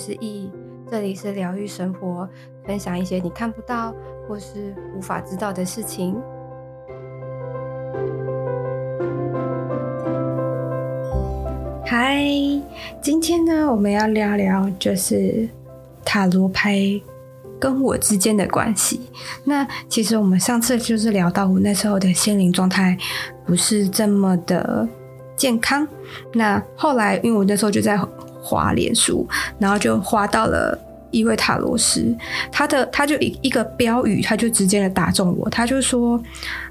是易，这里是疗愈生活，分享一些你看不到或是无法知道的事情。嗨，今天呢，我们要聊聊就是塔罗牌跟我之间的关系。那其实我们上次就是聊到我那时候的心灵状态不是这么的健康。那后来，因为我那时候就在滑脸书，然后就滑到了一位塔罗师，他的他就一一个标语，他就直接的打中我，他就说，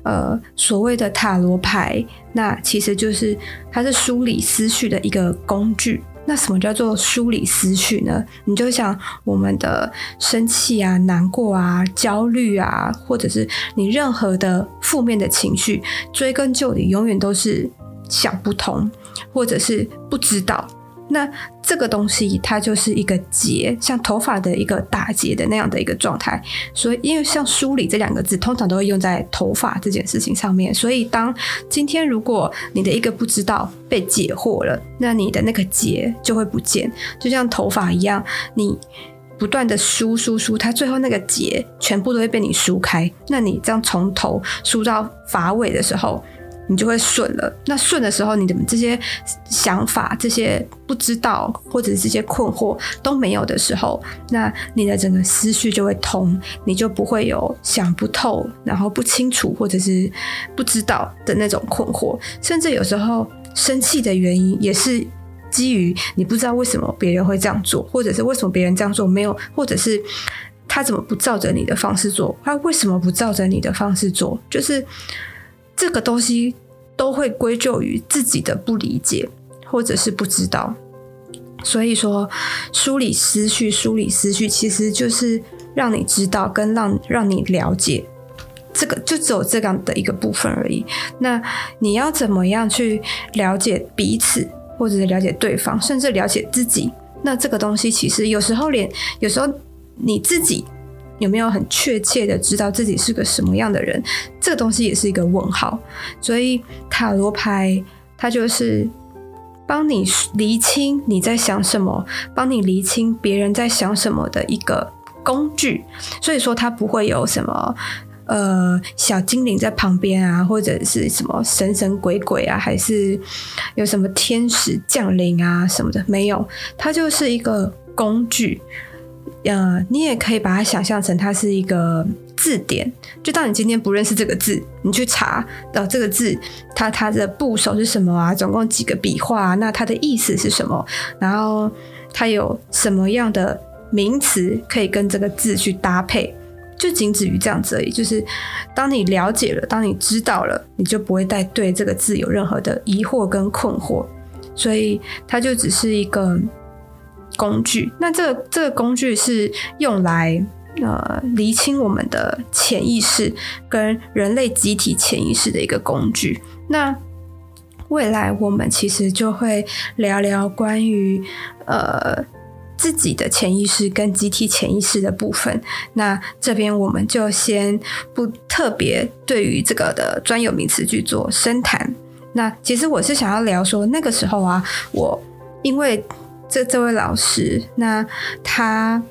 呃，所谓的塔罗牌，那其实就是它是梳理思绪的一个工具。那什么叫做梳理思绪呢？你就想我们的生气啊、难过啊、焦虑啊，或者是你任何的负面的情绪，追根究底，永远都是想不通，或者是不知道。那这个东西它就是一个结，像头发的一个打结的那样的一个状态。所以，因为像梳理这两个字，通常都会用在头发这件事情上面。所以，当今天如果你的一个不知道被解惑了，那你的那个结就会不见，就像头发一样，你不断的梳梳梳，它最后那个结全部都会被你梳开。那你这样从头梳到发尾的时候，你就会顺了。那顺的时候，你的这些想法、这些不知道或者是这些困惑都没有的时候，那你的整个思绪就会通，你就不会有想不透、然后不清楚或者是不知道的那种困惑。甚至有时候生气的原因也是基于你不知道为什么别人会这样做，或者是为什么别人这样做没有，或者是他怎么不照着你的方式做，他为什么不照着你的方式做，就是。这个东西都会归咎于自己的不理解，或者是不知道。所以说，梳理思绪，梳理思绪，其实就是让你知道，跟让让你了解，这个就只有这样的一个部分而已。那你要怎么样去了解彼此，或者是了解对方，甚至了解自己？那这个东西其实有时候连有时候你自己。有没有很确切的知道自己是个什么样的人？这个东西也是一个问号。所以塔罗牌它就是帮你厘清你在想什么，帮你厘清别人在想什么的一个工具。所以说它不会有什么呃小精灵在旁边啊，或者是什么神神鬼鬼啊，还是有什么天使降临啊什么的，没有，它就是一个工具。呃，你也可以把它想象成它是一个字典。就当你今天不认识这个字，你去查，呃，这个字它它的部首是什么啊？总共几个笔画？那它的意思是什么？然后它有什么样的名词可以跟这个字去搭配？就仅止于这样子而已。就是当你了解了，当你知道了，你就不会再对这个字有任何的疑惑跟困惑。所以它就只是一个。工具，那这个这个工具是用来呃厘清我们的潜意识跟人类集体潜意识的一个工具。那未来我们其实就会聊聊关于呃自己的潜意识跟集体潜意识的部分。那这边我们就先不特别对于这个的专有名词去做深谈。那其实我是想要聊说那个时候啊，我因为。这这位老师，那他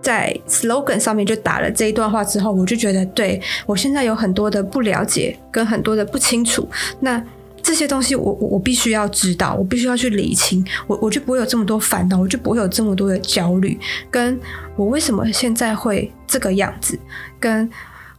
在 slogan 上面就打了这一段话之后，我就觉得，对，我现在有很多的不了解，跟很多的不清楚，那这些东西我我我必须要知道，我必须要去理清，我我就不会有这么多烦恼，我就不会有这么多的焦虑，跟我为什么现在会这个样子，跟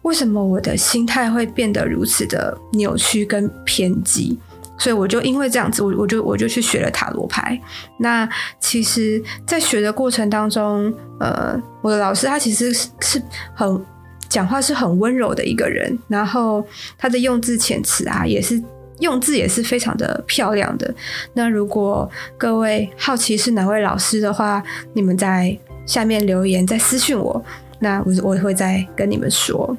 为什么我的心态会变得如此的扭曲跟偏激。所以我就因为这样子，我我就我就去学了塔罗牌。那其实，在学的过程当中，呃，我的老师他其实是是很讲话是很温柔的一个人，然后他的用字遣词啊，也是用字也是非常的漂亮的。那如果各位好奇是哪位老师的话，你们在下面留言，再私信我，那我我会再跟你们说。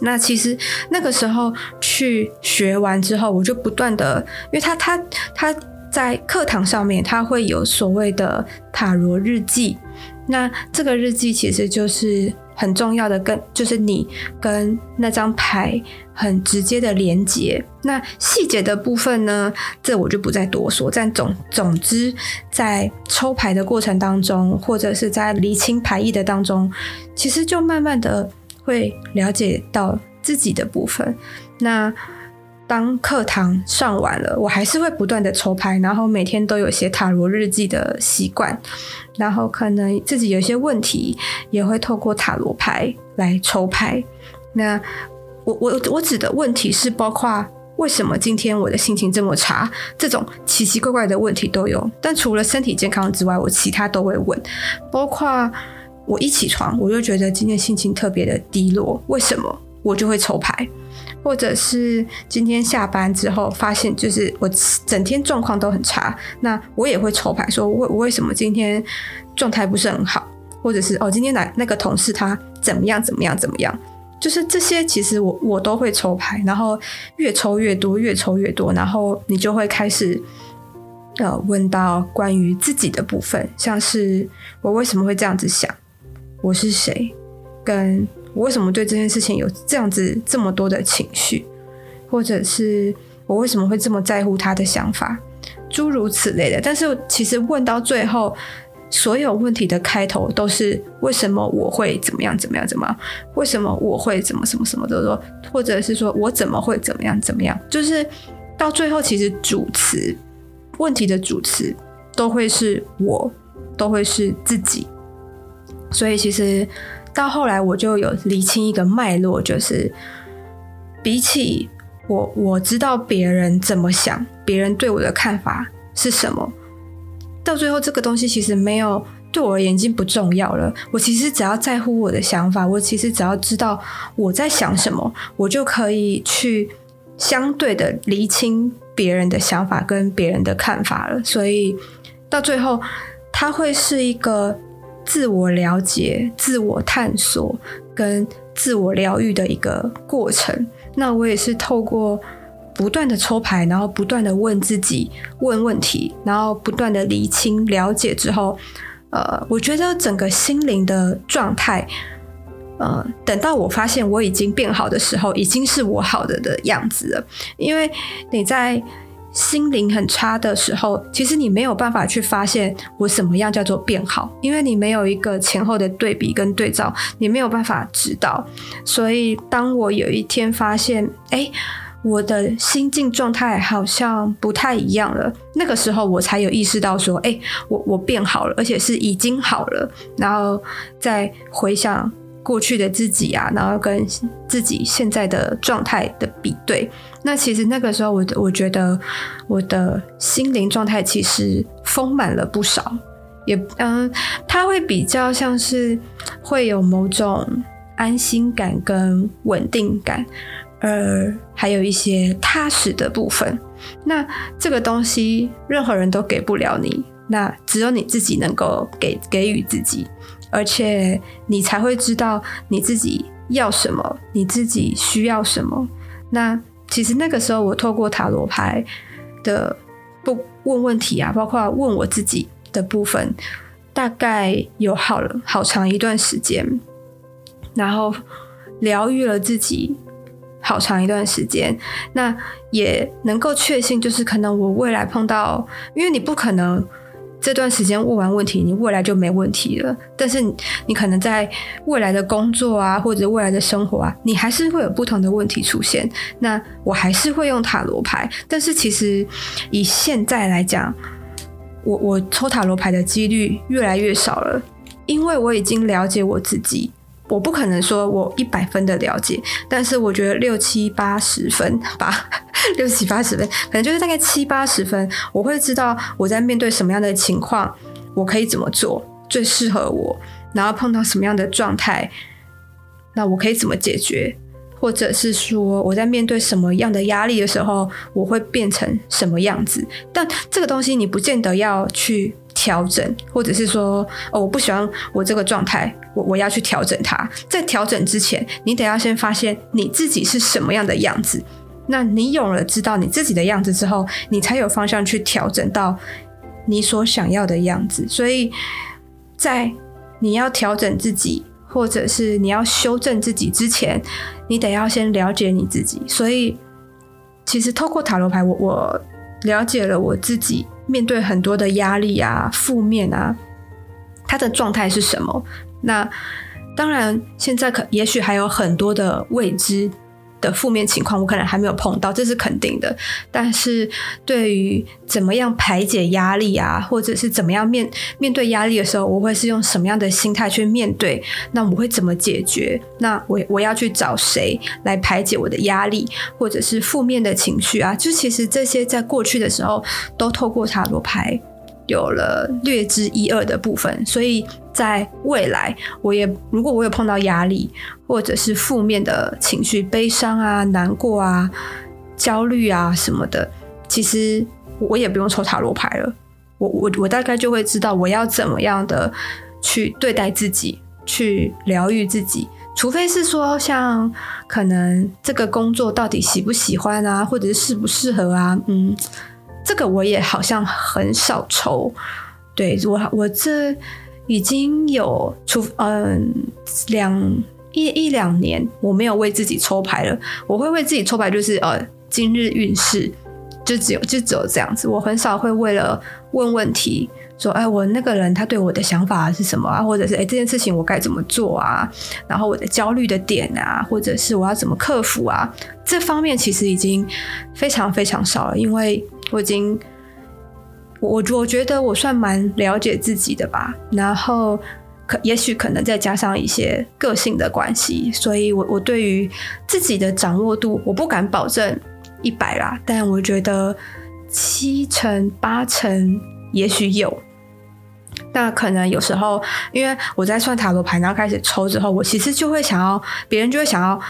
那其实那个时候去学完之后，我就不断的，因为他他他在课堂上面他会有所谓的塔罗日记，那这个日记其实就是很重要的跟就是你跟那张牌很直接的连接。那细节的部分呢，这我就不再多说。但总总之，在抽牌的过程当中，或者是在厘清牌意的当中，其实就慢慢的会了解到自己的部分。那当课堂上完了，我还是会不断的抽牌，然后每天都有写塔罗日记的习惯，然后可能自己有些问题，也会透过塔罗牌来抽牌。那我我我指的问题是包括为什么今天我的心情这么差，这种奇奇怪怪的问题都有。但除了身体健康之外，我其他都会问，包括我一起床我就觉得今天心情特别的低落，为什么？我就会抽牌。或者是今天下班之后发现，就是我整天状况都很差，那我也会抽牌，说我我为什么今天状态不是很好，或者是哦今天哪那个同事他怎么样怎么样怎么样，就是这些其实我我都会抽牌，然后越抽越多，越抽越多，然后你就会开始呃问到关于自己的部分，像是我为什么会这样子想，我是谁，跟。我为什么对这件事情有这样子这么多的情绪，或者是我为什么会这么在乎他的想法，诸如此类的。但是其实问到最后，所有问题的开头都是为什么我会怎么样怎么样怎么样？为什么我会怎么什么什么的说，或者是说我怎么会怎么样怎么样？就是到最后，其实主词问题的主词都会是我，都会是自己。所以其实。到后来，我就有理清一个脉络，就是比起我我知道别人怎么想，别人对我的看法是什么，到最后这个东西其实没有对我而言已经不重要了。我其实只要在乎我的想法，我其实只要知道我在想什么，我就可以去相对的理清别人的想法跟别人的看法了。所以到最后，它会是一个。自我了解、自我探索跟自我疗愈的一个过程。那我也是透过不断的抽牌，然后不断的问自己问问题，然后不断的理清了解之后，呃，我觉得整个心灵的状态，呃，等到我发现我已经变好的时候，已经是我好的的样子了。因为你在。心灵很差的时候，其实你没有办法去发现我什么样叫做变好，因为你没有一个前后的对比跟对照，你没有办法知道。所以，当我有一天发现，哎，我的心境状态好像不太一样了，那个时候我才有意识到说，哎，我我变好了，而且是已经好了。然后再回想。过去的自己啊，然后跟自己现在的状态的比对，那其实那个时候我我觉得我的心灵状态其实丰满了不少，也嗯，它会比较像是会有某种安心感跟稳定感，而还有一些踏实的部分。那这个东西任何人都给不了你，那只有你自己能够给给予自己。而且你才会知道你自己要什么，你自己需要什么。那其实那个时候，我透过塔罗牌的不问问题啊，包括问我自己的部分，大概有好了好长一段时间，然后疗愈了自己好长一段时间。那也能够确信，就是可能我未来碰到，因为你不可能。这段时间问完问题，你未来就没问题了。但是你，可能在未来的工作啊，或者未来的生活啊，你还是会有不同的问题出现。那我还是会用塔罗牌，但是其实以现在来讲，我我抽塔罗牌的几率越来越少了，因为我已经了解我自己。我不可能说我一百分的了解，但是我觉得六七八十分吧，六七八十分，可能就是大概七八十分，我会知道我在面对什么样的情况，我可以怎么做最适合我，然后碰到什么样的状态，那我可以怎么解决，或者是说我在面对什么样的压力的时候，我会变成什么样子。但这个东西你不见得要去。调整，或者是说，哦，我不喜欢我这个状态，我我要去调整它。在调整之前，你得要先发现你自己是什么样的样子。那你有了知道你自己的样子之后，你才有方向去调整到你所想要的样子。所以在你要调整自己，或者是你要修正自己之前，你得要先了解你自己。所以，其实透过塔罗牌，我我了解了我自己面对很多的压力啊、负面啊，他的状态是什么？那当然，现在可也许还有很多的未知。的负面情况，我可能还没有碰到，这是肯定的。但是对于怎么样排解压力啊，或者是怎么样面面对压力的时候，我会是用什么样的心态去面对？那我会怎么解决？那我我要去找谁来排解我的压力，或者是负面的情绪啊？就其实这些在过去的时候，都透过塔罗牌有了略知一二的部分，所以。在未来，我也如果我有碰到压力，或者是负面的情绪，悲伤啊、难过啊、焦虑啊什么的，其实我也不用抽塔罗牌了，我我我大概就会知道我要怎么样的去对待自己，去疗愈自己。除非是说像可能这个工作到底喜不喜欢啊，或者是适不适合啊，嗯，这个我也好像很少抽。对，我我这。已经有出嗯两一一两年，我没有为自己抽牌了。我会为自己抽牌，就是呃今日运势，就只有就只有这样子。我很少会为了问问题，说哎我那个人他对我的想法是什么啊，或者是哎这件事情我该怎么做啊，然后我的焦虑的点啊，或者是我要怎么克服啊，这方面其实已经非常非常少了，因为我已经。我我觉得我算蛮了解自己的吧，然后可也许可能再加上一些个性的关系，所以我我对于自己的掌握度，我不敢保证一百啦，但我觉得七成八成也许有。那可能有时候，因为我在算塔罗牌，然后开始抽之后，我其实就会想要，别人就会想要。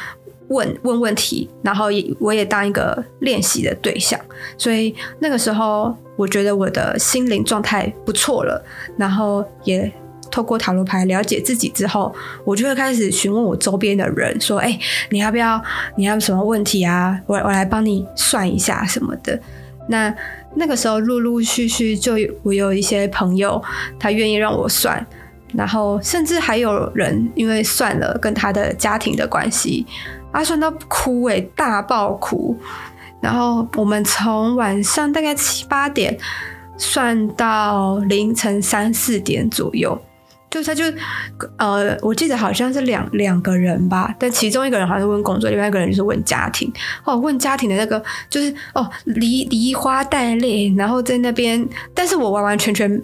问问问题，然后也我也当一个练习的对象，所以那个时候我觉得我的心灵状态不错了，然后也透过塔罗牌了解自己之后，我就会开始询问我周边的人说：“哎，你要不要？你要什么问题啊？我我来帮你算一下什么的。”那那个时候陆陆续续就有我有一些朋友，他愿意让我算，然后甚至还有人因为算了跟他的家庭的关系。他算到哭诶、大爆哭。然后我们从晚上大概七八点算到凌晨三四点左右，就他就呃，我记得好像是两两个人吧，但其中一个人好像是问工作，另外一个人就是问家庭。哦，问家庭的那个就是哦，梨梨花带泪，然后在那边，但是我完完全全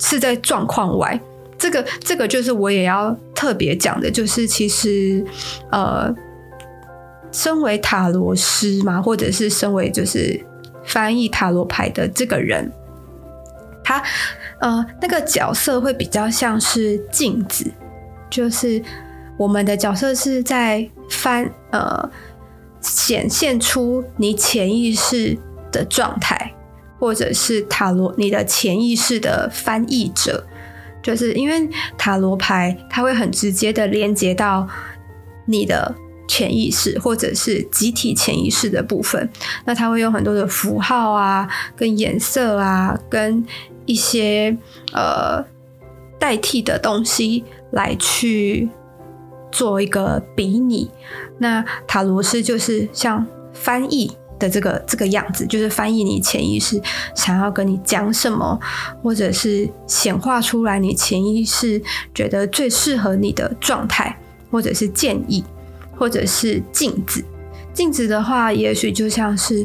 是在状况外。这个这个就是我也要特别讲的，就是其实呃。身为塔罗师嘛，或者是身为就是翻译塔罗牌的这个人，他呃那个角色会比较像是镜子，就是我们的角色是在翻呃显现出你潜意识的状态，或者是塔罗你的潜意识的翻译者，就是因为塔罗牌它会很直接的连接到你的。潜意识或者是集体潜意识的部分，那它会用很多的符号啊、跟颜色啊、跟一些呃代替的东西来去做一个比拟。那塔罗师就是像翻译的这个这个样子，就是翻译你潜意识想要跟你讲什么，或者是显化出来你潜意识觉得最适合你的状态，或者是建议。或者是镜子，镜子的话，也许就像是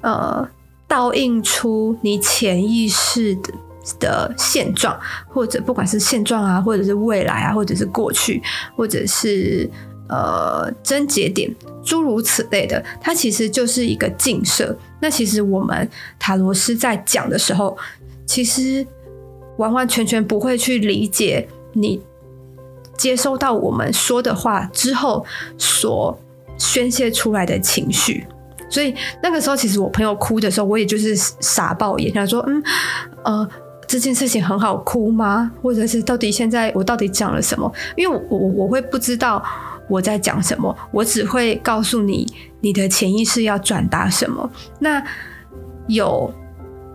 呃，倒映出你潜意识的的现状，或者不管是现状啊，或者是未来啊，或者是过去，或者是呃症结点，诸如此类的，它其实就是一个镜射。那其实我们塔罗师在讲的时候，其实完完全全不会去理解你。接收到我们说的话之后，所宣泄出来的情绪，所以那个时候，其实我朋友哭的时候，我也就是傻爆眼，想说，嗯，呃，这件事情很好哭吗？或者是到底现在我到底讲了什么？因为我我我会不知道我在讲什么，我只会告诉你你的潜意识要转达什么。那有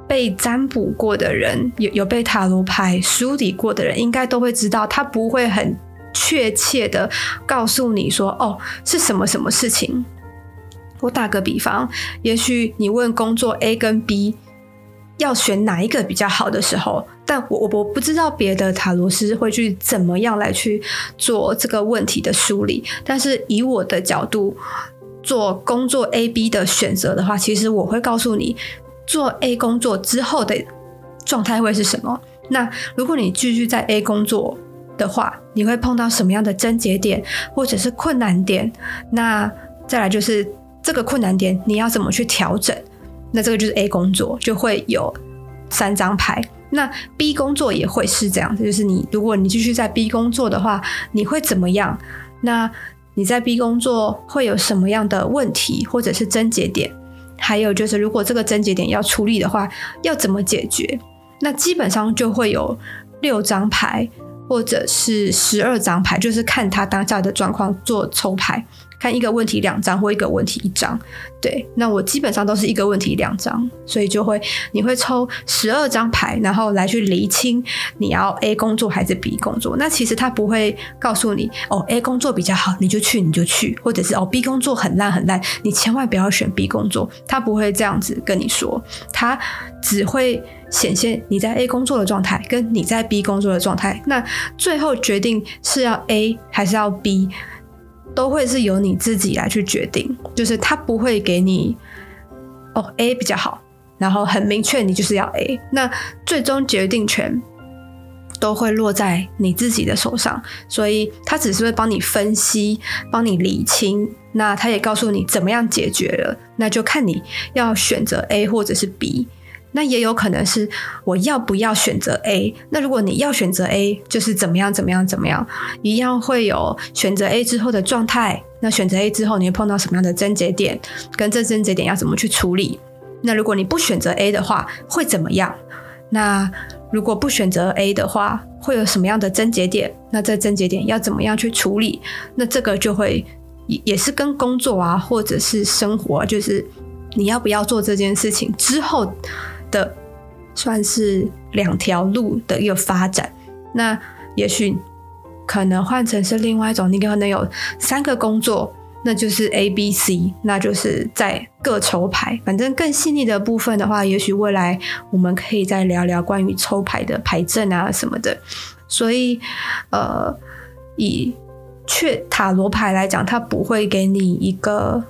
被占卜过的人，有有被塔罗牌梳理过的人，应该都会知道，他不会很。确切的告诉你说，哦，是什么什么事情。我打个比方，也许你问工作 A 跟 B 要选哪一个比较好的时候，但我我我不知道别的塔罗师会去怎么样来去做这个问题的梳理，但是以我的角度做工作 A、B 的选择的话，其实我会告诉你，做 A 工作之后的状态会是什么。那如果你继续在 A 工作的话，你会碰到什么样的症结点或者是困难点？那再来就是。这个困难点你要怎么去调整？那这个就是 A 工作就会有三张牌，那 B 工作也会是这样子，就是你如果你继续在 B 工作的话，你会怎么样？那你在 B 工作会有什么样的问题或者是症结点？还有就是如果这个症结点要处理的话，要怎么解决？那基本上就会有六张牌或者是十二张牌，就是看他当下的状况做抽牌。看一个问题两张或一个问题一张，对，那我基本上都是一个问题两张，所以就会你会抽十二张牌，然后来去厘清你要 A 工作还是 B 工作。那其实他不会告诉你哦，A 工作比较好，你就去你就去，或者是哦 B 工作很烂很烂，你千万不要选 B 工作。他不会这样子跟你说，他只会显现你在 A 工作的状态跟你在 B 工作的状态。那最后决定是要 A 还是要 B。都会是由你自己来去决定，就是他不会给你哦 A 比较好，然后很明确你就是要 A，那最终决定权都会落在你自己的手上，所以他只是会帮你分析，帮你理清，那他也告诉你怎么样解决了，那就看你要选择 A 或者是 B。那也有可能是我要不要选择 A？那如果你要选择 A，就是怎么样怎么样怎么样，一样会有选择 A 之后的状态。那选择 A 之后，你会碰到什么样的症结点？跟这症结点要怎么去处理？那如果你不选择 A 的话，会怎么样？那如果不选择 A 的话，会有什么样的症结点？那这症结点要怎么样去处理？那这个就会也也是跟工作啊，或者是生活，就是你要不要做这件事情之后。的算是两条路的一个发展，那也许可能换成是另外一种，你可能有三个工作，那就是 A、B、C，那就是在各抽牌。反正更细腻的部分的话，也许未来我们可以再聊聊关于抽牌的牌阵啊什么的。所以，呃，以确塔罗牌来讲，它不会给你一个。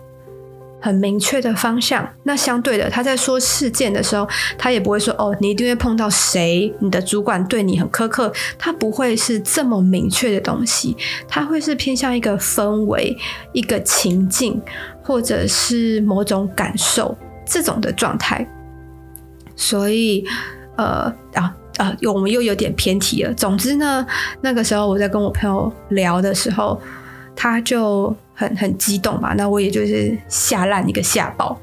很明确的方向，那相对的，他在说事件的时候，他也不会说哦，你一定会碰到谁，你的主管对你很苛刻，他不会是这么明确的东西，他会是偏向一个氛围、一个情境，或者是某种感受这种的状态。所以，呃啊啊，我们又有点偏题了。总之呢，那个时候我在跟我朋友聊的时候，他就。很很激动嘛，那我也就是吓烂一个吓爆。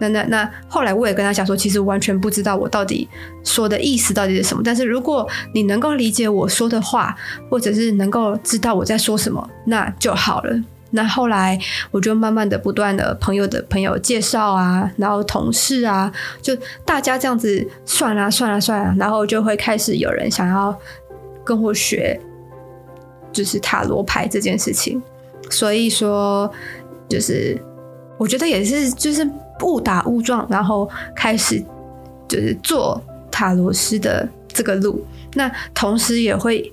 那那那后来我也跟他讲说，其实完全不知道我到底说的意思到底是什么。但是如果你能够理解我说的话，或者是能够知道我在说什么，那就好了。那后来我就慢慢的不断的朋友的朋友介绍啊，然后同事啊，就大家这样子算啊算啊算啊，然后就会开始有人想要跟我学，就是塔罗牌这件事情。所以说，就是我觉得也是，就是误打误撞，然后开始就是做塔罗师的这个路。那同时也会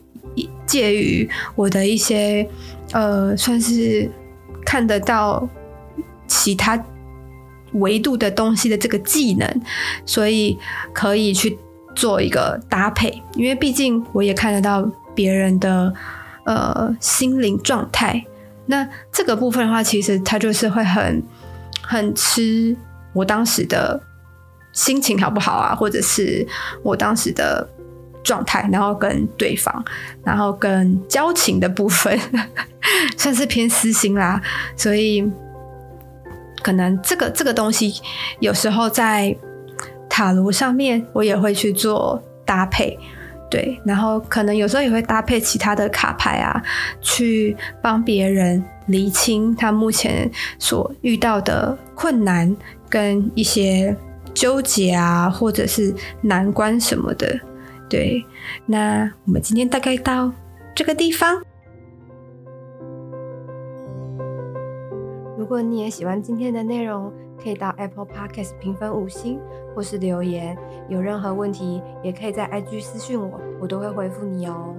介于我的一些呃，算是看得到其他维度的东西的这个技能，所以可以去做一个搭配。因为毕竟我也看得到别人的呃心灵状态。那这个部分的话，其实他就是会很很吃我当时的心情好不好啊，或者是我当时的状态，然后跟对方，然后跟交情的部分，算是偏私心啦。所以可能这个这个东西，有时候在塔罗上面，我也会去做搭配。对然后可能有时候也会搭配其他的卡牌啊去帮别人理清他目前所遇到的困难跟一些纠结啊或者是难关什么的。对那我们今天大概到这个地方。如果你也喜欢今天的内容可以到 Apple Podcast 评分五星，或是留言。有任何问题，也可以在 IG 私讯我，我都会回复你哦。